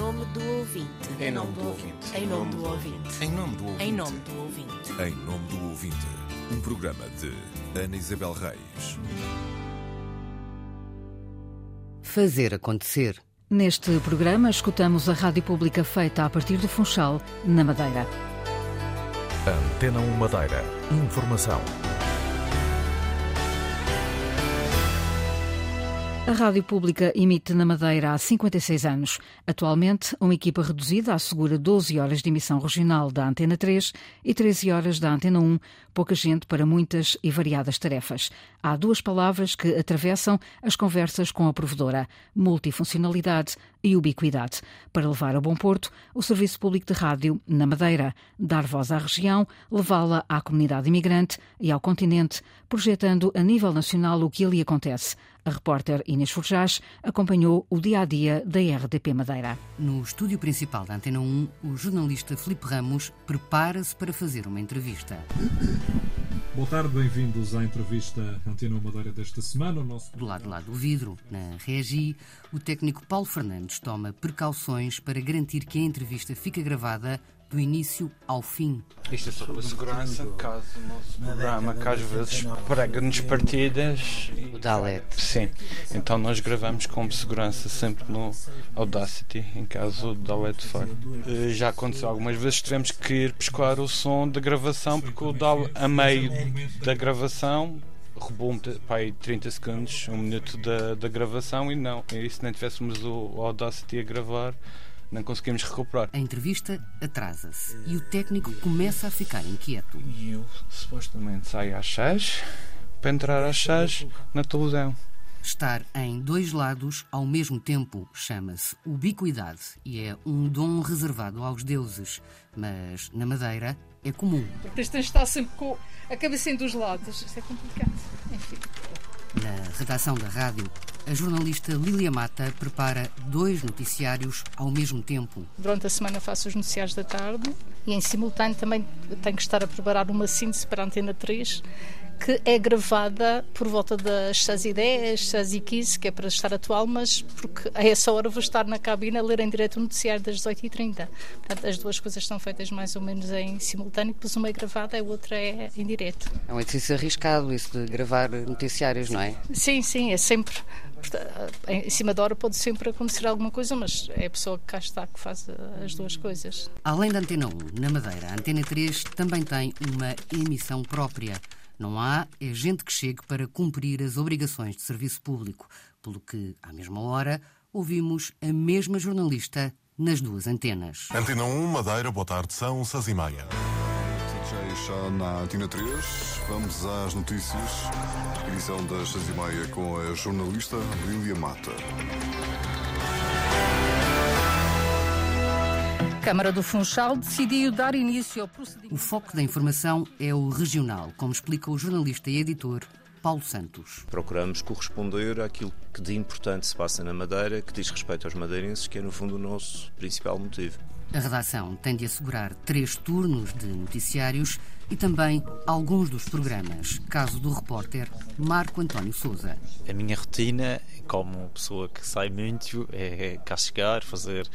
nome do ouvinte. Em nome do ouvinte. Em nome do ouvinte. Em nome do ouvinte. Em nome do ouvinte. Em nome do ouvinte. Um programa de Ana Isabel Reis. Fazer acontecer. Neste programa, escutamos a rádio pública feita a partir do Funchal, na Madeira. Antena 1 Madeira. Informação. A rádio pública emite na Madeira há 56 anos. Atualmente, uma equipa reduzida assegura 12 horas de emissão regional da Antena 3 e 13 horas da Antena 1, pouca gente para muitas e variadas tarefas. Há duas palavras que atravessam as conversas com a provedora: multifuncionalidade e ubiquidade. Para levar a bom porto o Serviço Público de Rádio na Madeira, dar voz à região, levá-la à comunidade imigrante e ao continente, projetando a nível nacional o que ali acontece. A repórter Inês Forjás acompanhou o dia a dia da RDP Madeira. No estúdio principal da Antena 1, o jornalista Felipe Ramos prepara-se para fazer uma entrevista. Boa tarde, bem-vindos à entrevista Antena 1 Madeira desta semana. Nosso... Do lado lá do vidro, na Regi, o técnico Paulo Fernandes toma precauções para garantir que a entrevista fica gravada do início ao fim. Isto é só para segurança, caso o nosso programa, que às vezes prega-nos partidas. O Dalet. Sim, então nós gravamos com segurança sempre no Audacity, em caso o Dalet falhe. Eh, Já aconteceu algumas vezes tivemos que ir buscar o som da gravação, porque o DAL, a meio da gravação, roubou-me pai, 30 segundos, um minuto da, da gravação e não, e se nem tivéssemos o Audacity a gravar, não conseguimos recuperar. A entrevista atrasa-se e o técnico começa a ficar inquieto. E eu supostamente saio às 6 para entrar às 6 na televisão. Estar em dois lados ao mesmo tempo chama-se ubiquidade e é um dom reservado aos deuses, mas na Madeira é comum. Porque tens de estar sempre com a cabeça em dos lados. Isto é complicado. Enfim. Na redação da rádio, a jornalista Lília Mata prepara dois noticiários ao mesmo tempo. Durante a semana faço os noticiários da tarde e em simultâneo também tenho que estar a preparar uma síntese para a Antena 3 que é gravada por volta das 6h10, 6h15, que é para estar atual, mas porque a essa hora vou estar na cabine a ler em direto o noticiário das 18h30. Portanto, as duas coisas estão feitas mais ou menos em simultâneo, pois uma é gravada e a outra é em direto. É um exercício arriscado isso de gravar noticiários, não é? Sim, sim, é sempre. Em cima da hora pode sempre acontecer alguma coisa, mas é a pessoa que cá está que faz as duas coisas. Além da Antena 1, na Madeira, a Antena 3 também tem uma emissão própria. Não há é gente que chegue para cumprir as obrigações de serviço público, pelo que, à mesma hora, ouvimos a mesma jornalista nas duas antenas. Antena 1, Madeira, boa tarde, são seis e meia. Já na Antena 3, vamos às notícias. Edição das seis e meia com a jornalista Lília Mata. A Câmara do Funchal decidiu dar início ao procedimento. O foco da informação é o regional, como explica o jornalista e editor Paulo Santos. Procuramos corresponder àquilo que de importante se passa na Madeira, que diz respeito aos madeirenses, que é no fundo o nosso principal motivo. A redação tem de assegurar três turnos de noticiários e também alguns dos programas. Caso do repórter Marco António Souza. A minha rotina, como pessoa que sai muito, é cá chegar, fazer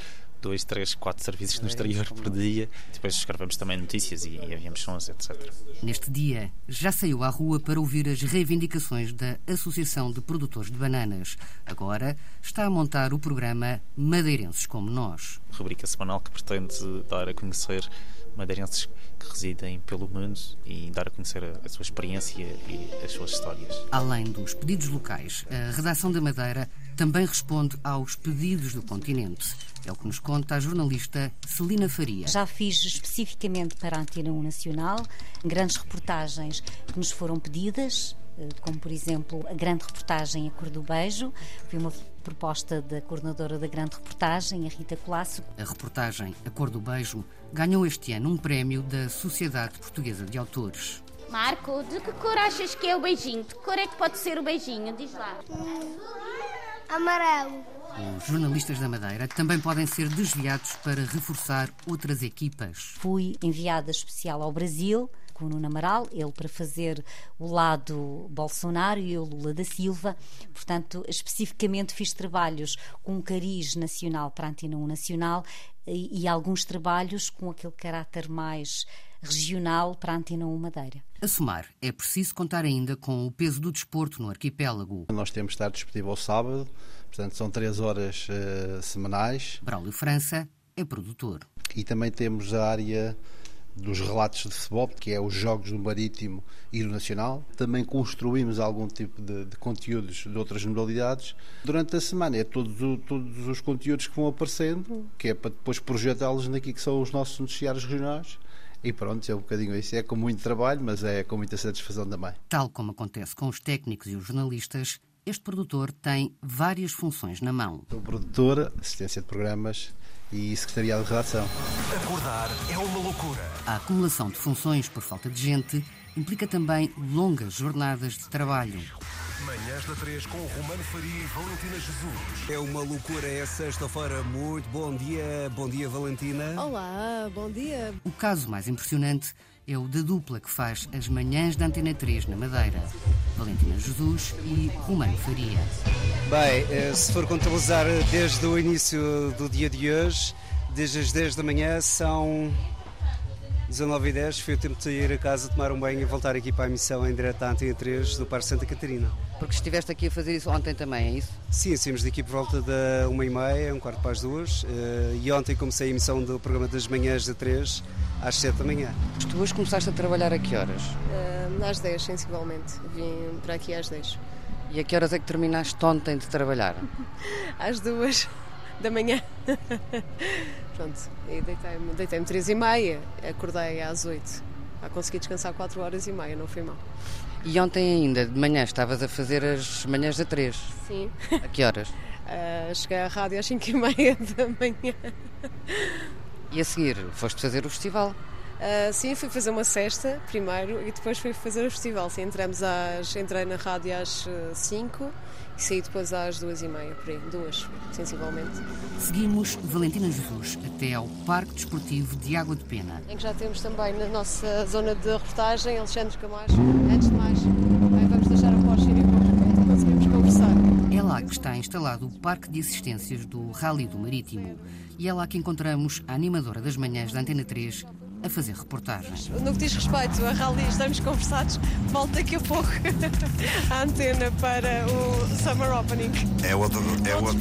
dois, três, quatro serviços no exterior por dia. Depois escrevemos também notícias e enviamos sons, etc. Neste dia, já saiu à rua para ouvir as reivindicações da Associação de Produtores de Bananas. Agora está a montar o programa Madeirenses como Nós. Rubrica semanal que pretende dar a conhecer madeirenses que residem pelo mundo e dar a conhecer a, a sua experiência e as suas histórias. Além dos pedidos locais, a redação da Madeira também responde aos pedidos do continente. É o que nos conta a jornalista Celina Faria. Já fiz especificamente para a Antena 1 Nacional grandes reportagens que nos foram pedidas, como por exemplo a grande reportagem A Cor do Beijo. Foi uma proposta da coordenadora da grande reportagem, a Rita Colasso. A reportagem A Cor do Beijo ganhou este ano um prémio da Sociedade Portuguesa de Autores. Marco, de que cor achas que é o beijinho? De que cor é que pode ser o beijinho? Diz lá. Hum, amarelo. Os jornalistas da Madeira também podem ser desviados para reforçar outras equipas. Fui enviada especial ao Brasil com o Nuno Amaral, ele para fazer o lado Bolsonaro e eu Lula da Silva. Portanto, especificamente fiz trabalhos com um cariz nacional para a Antena 1 Nacional e, e alguns trabalhos com aquele caráter mais regional para a Antena 1 Madeira. A somar, é preciso contar ainda com o peso do desporto no arquipélago. Nós temos de estar disponível ao sábado, portanto são três horas uh, semanais. Braulio França é produtor. E também temos a área dos relatos de futebol, que é os jogos do Marítimo e do Nacional. Também construímos algum tipo de, de conteúdos de outras modalidades. Durante a semana é todos, todos os conteúdos que vão aparecendo, que é para depois projetá-los naquilo que são os nossos noticiários regionais. E pronto, é um bocadinho isso. É com muito trabalho, mas é com muita satisfação também. Tal como acontece com os técnicos e os jornalistas, este produtor tem várias funções na mão. O produtor, assistência de programas, e secretariado de redação. Acordar é uma loucura. A acumulação de funções por falta de gente implica também longas jornadas de trabalho. Manhãs da 3 com Romano Faria e Valentina Jesus. É uma loucura, é sexta-feira. Muito bom dia. Bom dia, Valentina. Olá, bom dia. O caso mais impressionante é o da dupla que faz as manhãs da Antena 3 na Madeira. Valentina Jesus e Romano Faria. Bem, eh, se for contabilizar desde o início do dia de hoje, desde as 10 da manhã, são 19 e 10 foi o tempo de ir a casa, tomar um banho e voltar aqui para a emissão em direto à Antena 3 do Parque Santa Catarina. Porque estiveste aqui a fazer isso ontem também, é isso? Sim, saímos daqui por volta da uma e meia, um quarto para as duas. Eh, e ontem comecei a emissão do programa das manhãs da 3 às 7 da manhã. Tu hoje começaste a trabalhar a que horas? Uh, às 10, sensivelmente. Vim para aqui às 10. E a que horas é que terminaste ontem de trabalhar? às duas da manhã. Pronto, e deitei-me deitei três e meia, acordei às 8. A consegui descansar 4 horas e meia, não foi mal. E ontem ainda, de manhã, estavas a fazer as manhãs da 3? Sim. A que horas? Uh, cheguei à rádio às 5 e meia da manhã. E a seguir, foste fazer o festival? Uh, sim, fui fazer uma cesta primeiro e depois fui fazer o festival. Sim, entramos às, entrei na rádio às 5 e saí depois às duas e meia, por aí, duas, sensivelmente. Seguimos Valentina Jesus até ao Parque Desportivo de Água de Pena. Em que já temos também na nossa zona de reportagem Alexandre Camacho. Antes de mais, vamos deixar a Porsche ir para e conseguimos conversar. É lá que está instalado o Parque de Assistências do Rally do Marítimo. E é lá que encontramos a animadora das manhãs da Antena 3, a fazer reportagens. No que diz respeito a rally, estamos conversados. Volto daqui a pouco à antena para o Summer Opening. É outro, é outro,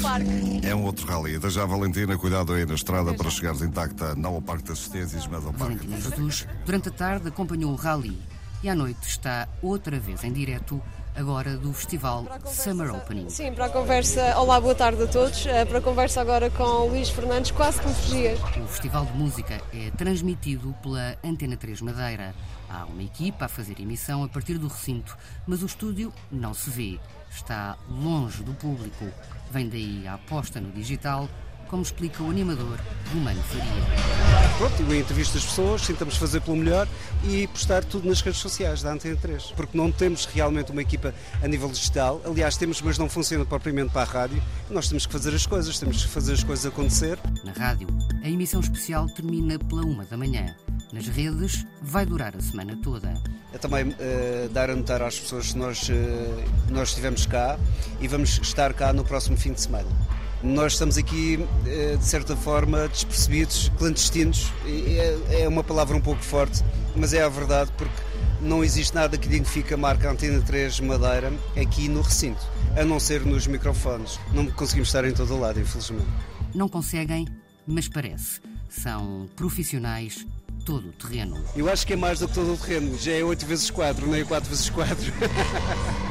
é um outro rally. Da já Valentina, cuidado aí na estrada para chegares intacta não ao Parque de Assistências, mas ao Parque. Valentina Jesus, durante a tarde, acompanhou o rally e à noite está outra vez em direto agora do Festival Summer Opening. Sim, para a conversa. Olá, boa tarde a todos. Eh, para a conversa agora com Luís Fernandes, quase que me fugias. O Festival de Música é transmitido pela Antena 3 Madeira. Há uma equipa a fazer emissão a partir do recinto, mas o estúdio não se vê. Está longe do público. Vem daí a aposta no digital como explica o animador Romano Faria. Pronto, eu entrevisto as pessoas, tentamos fazer pelo melhor e postar tudo nas redes sociais da Antena 3, porque não temos realmente uma equipa a nível digital, aliás temos, mas não funciona propriamente para a rádio, nós temos que fazer as coisas, temos que fazer as coisas acontecer. Na rádio, a emissão especial termina pela uma da manhã. Nas redes, vai durar a semana toda. É também uh, dar a notar às pessoas que nós, uh, nós estivemos cá e vamos estar cá no próximo fim de semana. Nós estamos aqui, eh, de certa forma, despercebidos, clandestinos. É, é uma palavra um pouco forte, mas é a verdade porque não existe nada que identifique a marca Antena 3 Madeira aqui no recinto, a não ser nos microfones. Não conseguimos estar em todo o lado, infelizmente. Não conseguem, mas parece. São profissionais todo o terreno. Eu acho que é mais do que todo o terreno. Já é 8 vezes 4, não é 4 vezes 4.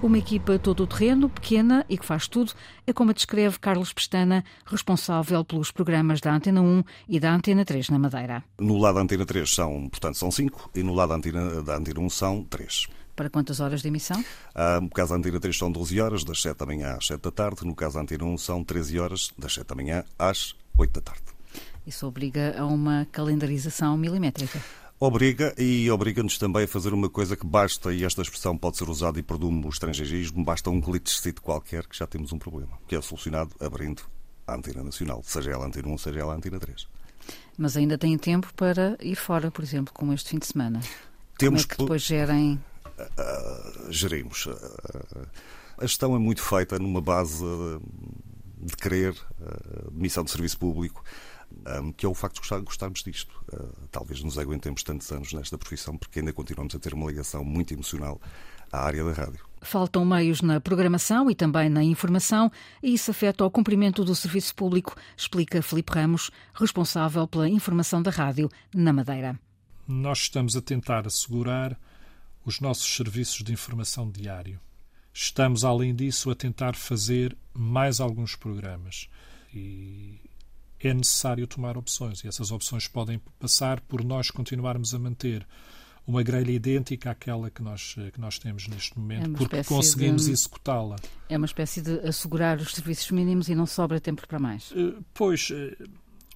Uma equipa todo o terreno, pequena e que faz tudo, é como a descreve Carlos Pestana, responsável pelos programas da Antena 1 e da Antena 3 na Madeira. No lado da Antena 3 são, portanto, são 5 e no lado da Antena, da Antena 1 são 3. Para quantas horas de emissão? Ah, no caso da Antena 3 são 12 horas, das 7 da manhã às 7 da tarde. No caso da Antena 1 são 13 horas, das 7 da manhã às 8 da tarde. Isso obriga a uma calendarização milimétrica obriga e obriga-nos também a fazer uma coisa que basta, e esta expressão pode ser usada e predume o estrangeirismo, basta um glitchcito qualquer que já temos um problema, que é solucionado abrindo a antena nacional, seja ela a antena 1, seja ela a antena 3. Mas ainda têm tempo para ir fora, por exemplo, como este fim de semana. Temos como é que depois gerem. Uh, gerimos. Uh, a gestão é muito feita numa base de querer, uh, de missão de serviço público, um, que é o facto de gostar, gostarmos disto. talvez nos aguentemos tantos anos nesta profissão, porque ainda continuamos a ter uma ligação muito emocional à área da rádio. Faltam meios na programação e também na informação, e isso afeta o cumprimento do serviço público, explica Filipe Ramos, responsável pela informação da rádio na Madeira. Nós estamos a tentar assegurar os nossos serviços de informação diário. Estamos, além disso, a tentar fazer mais alguns programas. E é necessário tomar opções, e essas opções podem passar por nós continuarmos a manter uma grelha idêntica àquela que nós, que nós temos neste momento, é porque conseguimos executá-la. É uma espécie de assegurar os serviços mínimos e não sobra tempo para mais. Uh, pois, uh,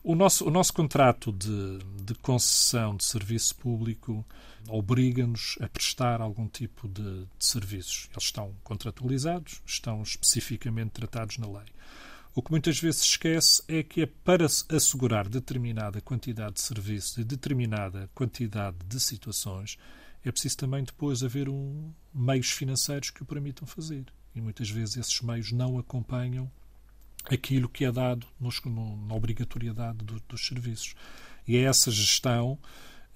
o, nosso, o nosso contrato de, de concessão de serviço público obriga-nos a prestar algum tipo de, de serviços. Eles estão contratualizados, estão especificamente tratados na lei. O que muitas vezes esquece é que é para assegurar determinada quantidade de serviços e determinada quantidade de situações, é preciso também depois haver um, meios financeiros que o permitam fazer. E muitas vezes esses meios não acompanham aquilo que é dado nos, no, na obrigatoriedade do, dos serviços. E é essa gestão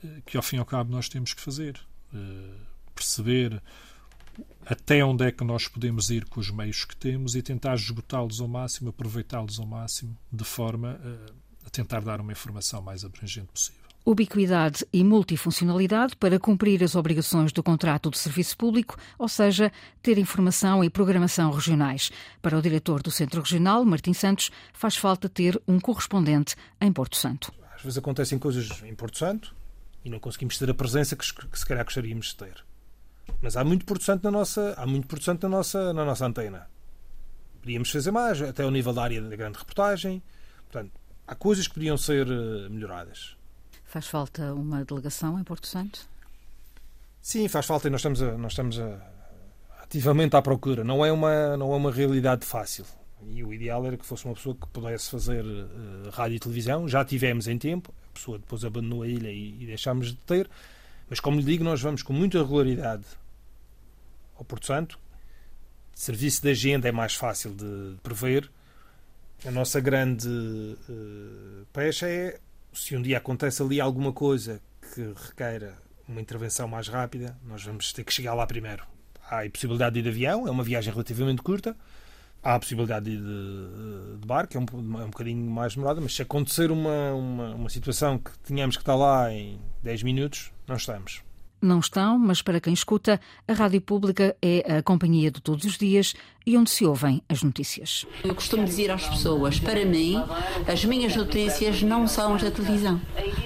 eh, que, ao fim e ao cabo, nós temos que fazer. Uh, perceber até onde é que nós podemos ir com os meios que temos e tentar esgotá-los ao máximo, aproveitá-los ao máximo, de forma a, a tentar dar uma informação mais abrangente possível. Ubiquidade e multifuncionalidade para cumprir as obrigações do contrato de serviço público, ou seja, ter informação e programação regionais. Para o diretor do Centro Regional, Martim Santos, faz falta ter um correspondente em Porto Santo. Às vezes acontecem coisas em Porto Santo e não conseguimos ter a presença que, que se calhar gostaríamos de ter. Mas há muito Porto Santo na nossa, há muito Porto Santo na nossa, na nossa antena. Podíamos fazer mais, até ao nível da área da grande reportagem. Portanto, há coisas que podiam ser eh, melhoradas. Faz falta uma delegação em Porto Santo? Sim, faz falta e nós estamos, a, nós estamos a, ativamente à procura. Não é, uma, não é uma realidade fácil. E o ideal era que fosse uma pessoa que pudesse fazer uh, rádio e televisão. Já tivemos em tempo, a pessoa depois abandonou a ilha e, e deixámos de ter. Mas, como lhe digo, nós vamos com muita regularidade ao Porto Santo. Serviço de agenda é mais fácil de prever. A nossa grande uh, pecha é se um dia acontece ali alguma coisa que requeira uma intervenção mais rápida, nós vamos ter que chegar lá primeiro. Há a possibilidade de ir de avião, é uma viagem relativamente curta. Há a possibilidade de ir de, de barco, é um, é um bocadinho mais demorada, mas se acontecer uma, uma, uma situação que tenhamos que estar lá em 10 minutos, não estamos. Não estão, mas para quem escuta, a Rádio Pública é a companhia de todos os dias e onde se ouvem as notícias. Eu costumo dizer às pessoas, para mim, as minhas notícias não são as da televisão,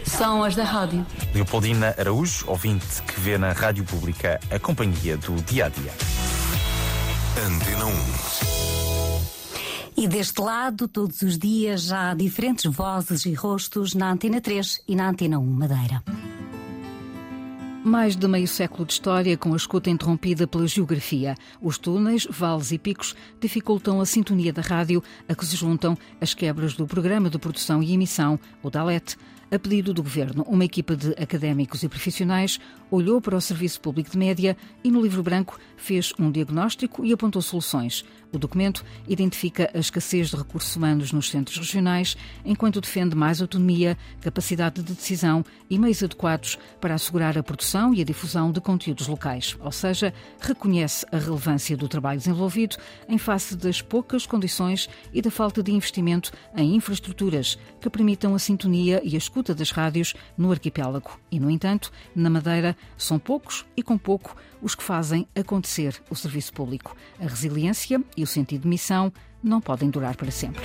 são as da rádio. Leopoldina Araújo, ouvinte que vê na Rádio Pública a companhia do dia a dia. Antena 1. E deste lado, todos os dias, há diferentes vozes e rostos na Antena 3 e na Antena 1 Madeira. Mais de meio século de história com a escuta interrompida pela geografia. Os túneis, vales e picos dificultam a sintonia da rádio, a que se juntam as quebras do programa de produção e emissão, o DALET, a pedido do Governo, uma equipa de académicos e profissionais olhou para o Serviço Público de Média e, no livro branco, fez um diagnóstico e apontou soluções. O documento identifica a escassez de recursos humanos nos centros regionais, enquanto defende mais autonomia, capacidade de decisão e meios adequados para assegurar a produção e a difusão de conteúdos locais. Ou seja, reconhece a relevância do trabalho desenvolvido em face das poucas condições e da falta de investimento em infraestruturas que permitam a sintonia e a escuta escuta das rádios no arquipélago. E, no entanto, na Madeira, são poucos e com pouco os que fazem acontecer o serviço público. A resiliência e o sentido de missão não podem durar para sempre.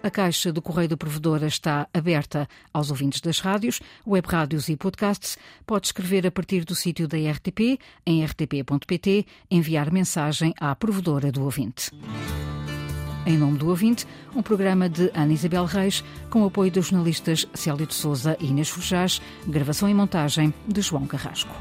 A caixa do Correio da Provedora está aberta aos ouvintes das rádios, web rádios e podcasts. Pode escrever a partir do sítio da RTP, em rtp.pt, enviar mensagem à provedora do ouvinte. Em Nome do Ouvinte, um programa de Ana Isabel Reis, com o apoio dos jornalistas Célio de Souza e Inês Forjás, gravação e montagem de João Carrasco.